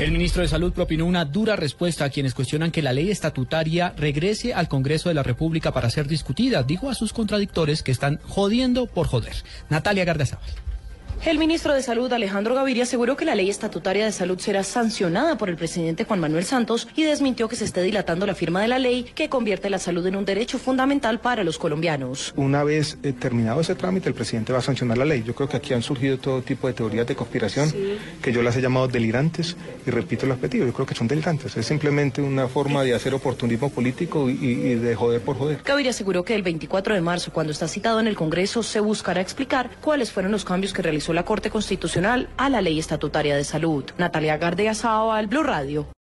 El ministro de Salud propinó una dura respuesta a quienes cuestionan que la ley estatutaria regrese al Congreso de la República para ser discutida. Dijo a sus contradictores que están jodiendo por joder. Natalia Gardazábal. El ministro de Salud, Alejandro Gaviria, aseguró que la ley estatutaria de salud será sancionada por el presidente Juan Manuel Santos y desmintió que se esté dilatando la firma de la ley que convierte la salud en un derecho fundamental para los colombianos. Una vez eh, terminado ese trámite, el presidente va a sancionar la ley. Yo creo que aquí han surgido todo tipo de teorías de conspiración sí. que yo las he llamado delirantes y repito el objetivo. Yo creo que son delirantes. Es simplemente una forma de hacer oportunismo político y, y de joder por joder. Gaviria aseguró que el 24 de marzo, cuando está citado en el Congreso, se buscará explicar cuáles fueron los cambios que realizó la Corte Constitucional a la Ley Estatutaria de Salud. Natalia Gardea al Blue Radio.